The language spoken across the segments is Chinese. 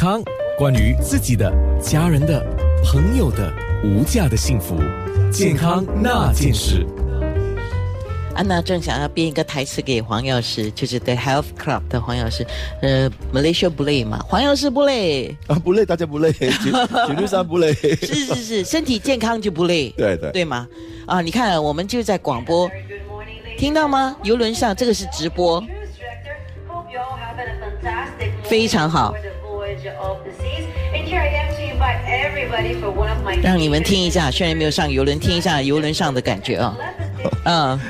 康，关于自己的、家人的、朋友的无价的幸福，健康那件事。安娜正想要编一个台词给黄药师，就是 The Health Club 的黄药师，呃，Malaysia 不累嘛？黄药师不累啊，不累，大家不累，绝绝对上不累。是是是，身体健康就不累。对对对吗？啊，你看，我们就在广播，听到吗？游轮上这个是直播，非常好。让你们听一下，虽然没有上游轮，听一下游轮上的感觉啊，嗯。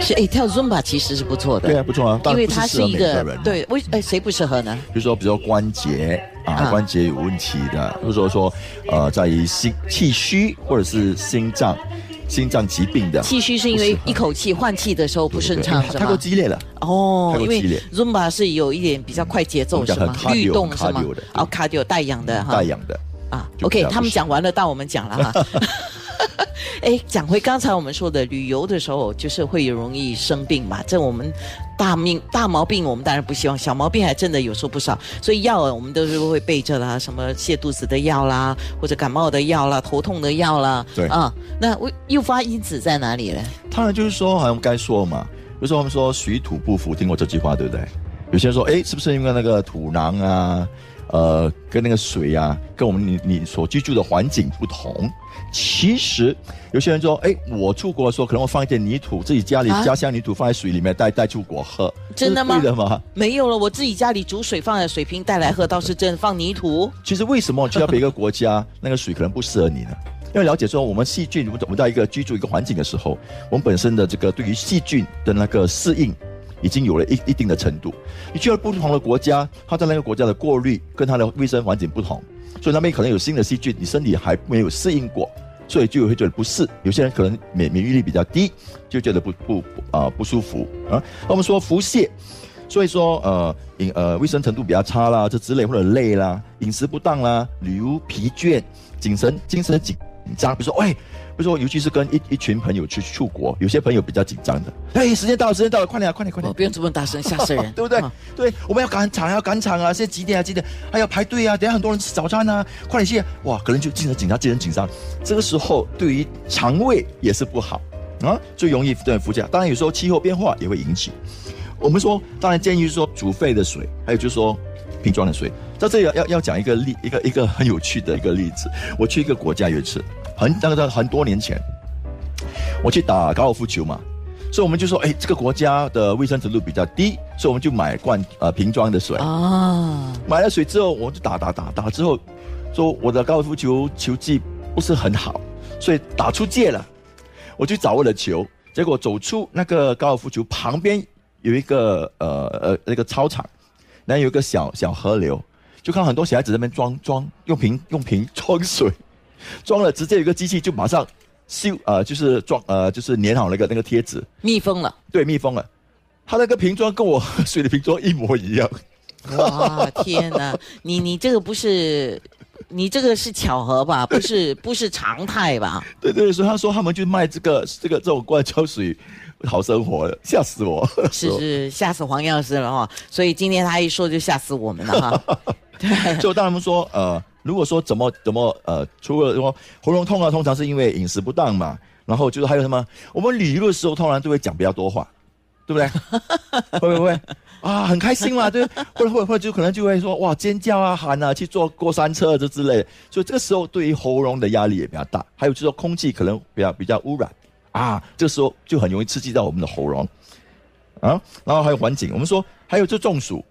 是哎，跳 Zumba 其实是不错的，对啊，不错啊，因为它是一个对，为哎谁不适合呢？比如说，比如说关节啊，关节有问题的，或者说说呃，在于心气虚或者是心脏心脏疾病的，气虚是因为一口气换气的时候不顺畅，太过激烈了哦，因为 Zumba 是有一点比较快节奏是吗？律动是吗？哦，cardio 带氧的哈，带氧的啊。OK，他们讲完了，到我们讲了哈。哎，讲回刚才我们说的，旅游的时候就是会容易生病嘛。这我们大命大毛病，我们当然不希望；小毛病还真的有时候不少。所以药我们都是会备着啦，什么泻肚子的药啦，或者感冒的药啦，头痛的药啦。对啊，那诱发因子在哪里呢？当然就是说，好像该说嘛。比如说我们说水土不服，听过这句话对不对？有些人说，哎，是不是因为那个土囊啊？呃，跟那个水啊，跟我们你你所居住的环境不同。其实有些人说，哎，我出国的时候可能会放一点泥土，自己家里家乡泥土放在水里面带带出国喝，真的吗？对的吗？没有了，我自己家里煮水放在水瓶带来喝，倒是真放泥土。其实为什么去到别个国家，那个水可能不适合你呢？因为了解说，我们细菌，我们我们在一个居住一个环境的时候，我们本身的这个对于细菌的那个适应。已经有了一一定的程度。你去了不同的国家，它在那个国家的过滤跟它的卫生环境不同，所以那边可能有新的细菌，你身体还没有适应过，所以就会觉得不适。有些人可能免免疫力比较低，就觉得不不啊不舒服啊。那我们说腹泻，所以说呃饮呃卫生程度比较差啦，这之类或者累啦，饮食不当啦，旅游疲倦，精神精神紧张，比如说喂。比如说，尤其是跟一一群朋友去出国，有些朋友比较紧张的。哎，时间到了，时间到了，快点啊，快点，快点！不用这么大声，吓死人，对不对？对，我们要赶场，要赶场啊！现在几点啊？几点？还要排队啊！等下很多人吃早餐啊！快点去！哇，可能就精神紧张，精神紧张。这个时候，对于肠胃也是不好啊，最容易对腹泻。当然，有时候气候变化也会引起。我们说，当然建议是说煮沸的水，还有就是说瓶装的水。在这里要要讲一个例，一个一个很有趣的一个例子。我去一个国家有一次。很那个在很多年前，我去打高尔夫球嘛，所以我们就说，哎，这个国家的卫生程度比较低，所以我们就买罐呃瓶装的水啊。买了水之后，我就打打打打之后，说我的高尔夫球球技不是很好，所以打出界了。我去找我的球，结果走出那个高尔夫球旁边有一个呃呃那个操场，然后有一个小小河流，就看很多小孩子在那边装装用瓶用瓶装水。装了，直接有个机器就马上修，呃，就是装，呃，就是粘好那个那个贴纸，密封了。对，密封了。他那个瓶装跟我 水的瓶装一模一样。哇，天哪！你你这个不是，你这个是巧合吧？不是 不是常态吧？对对，所以他说他们就卖这个这个这种罐装水，好生活，吓死我！是是，吓死黄药师了哈。所以今天他一说就吓死我们了哈。对，就当他们说，呃。如果说怎么怎么呃，除了说喉咙痛啊，通常是因为饮食不当嘛。然后就是还有什么，我们旅游的时候通常都会讲比较多话，对不对？会不会啊？很开心嘛，对。或者或者或者就可能就会说哇尖叫啊喊啊，去坐过山车这之类的。所以这个时候对于喉咙的压力也比较大。还有就是说空气可能比较比较污染啊，这时候就很容易刺激到我们的喉咙啊。然后还有环境，我们说还有就中暑。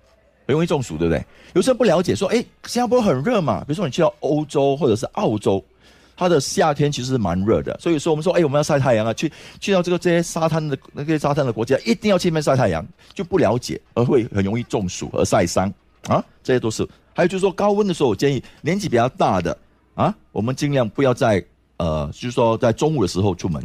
很容易中暑，对不对？有些人不了解，说：“哎，新加坡很热嘛。”比如说你去到欧洲或者是澳洲，它的夏天其实是蛮热的。所以说我们说：“哎，我们要晒太阳啊！”去去到这个这些沙滩的那些沙滩的国家，一定要去那边晒太阳。就不了解，而会很容易中暑而晒伤啊！这些都是。还有就是说高温的时候，我建议年纪比较大的啊，我们尽量不要在呃，就是说在中午的时候出门，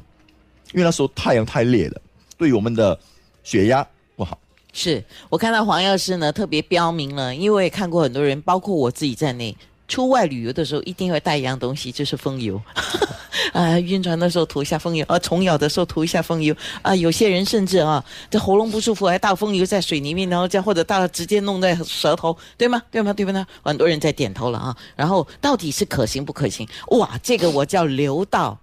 因为那时候太阳太烈了，对我们的血压不好。是我看到黄药师呢特别标明了，因为我也看过很多人，包括我自己在内，出外旅游的时候一定会带一样东西，就是风油。啊，晕船的时候涂一下风油，啊，虫咬的时候涂一下风油，啊，有些人甚至啊，这喉咙不舒服还倒风油在水里面，然后这样或者倒直接弄在舌头，对吗？对吗？对吗？很多人在点头了啊。然后到底是可行不可行？哇，这个我叫留到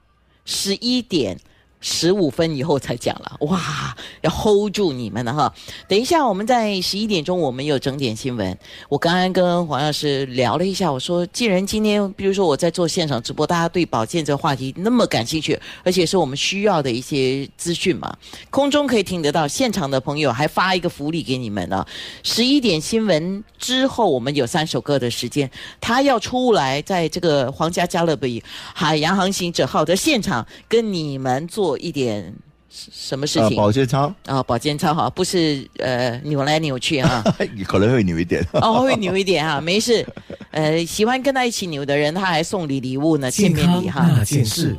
十一点。十五分以后才讲了，哇，要 hold 住你们了哈！等一下，我们在十一点钟，我们有整点新闻。我刚刚跟黄老师聊了一下，我说，既然今天，比如说我在做现场直播，大家对保健这个话题那么感兴趣，而且是我们需要的一些资讯嘛，空中可以听得到，现场的朋友还发一个福利给你们呢。十一点新闻之后，我们有三首歌的时间，他要出来在这个皇家加勒比海洋航行者号的现场跟你们做。一点什么事情？保健操啊，保健操哈，不是呃扭来扭去啊，可能会扭一点哦，会扭一点哈，没事。呃，喜欢跟他一起扭的人，他还送礼礼物呢，见面礼哈。那件事。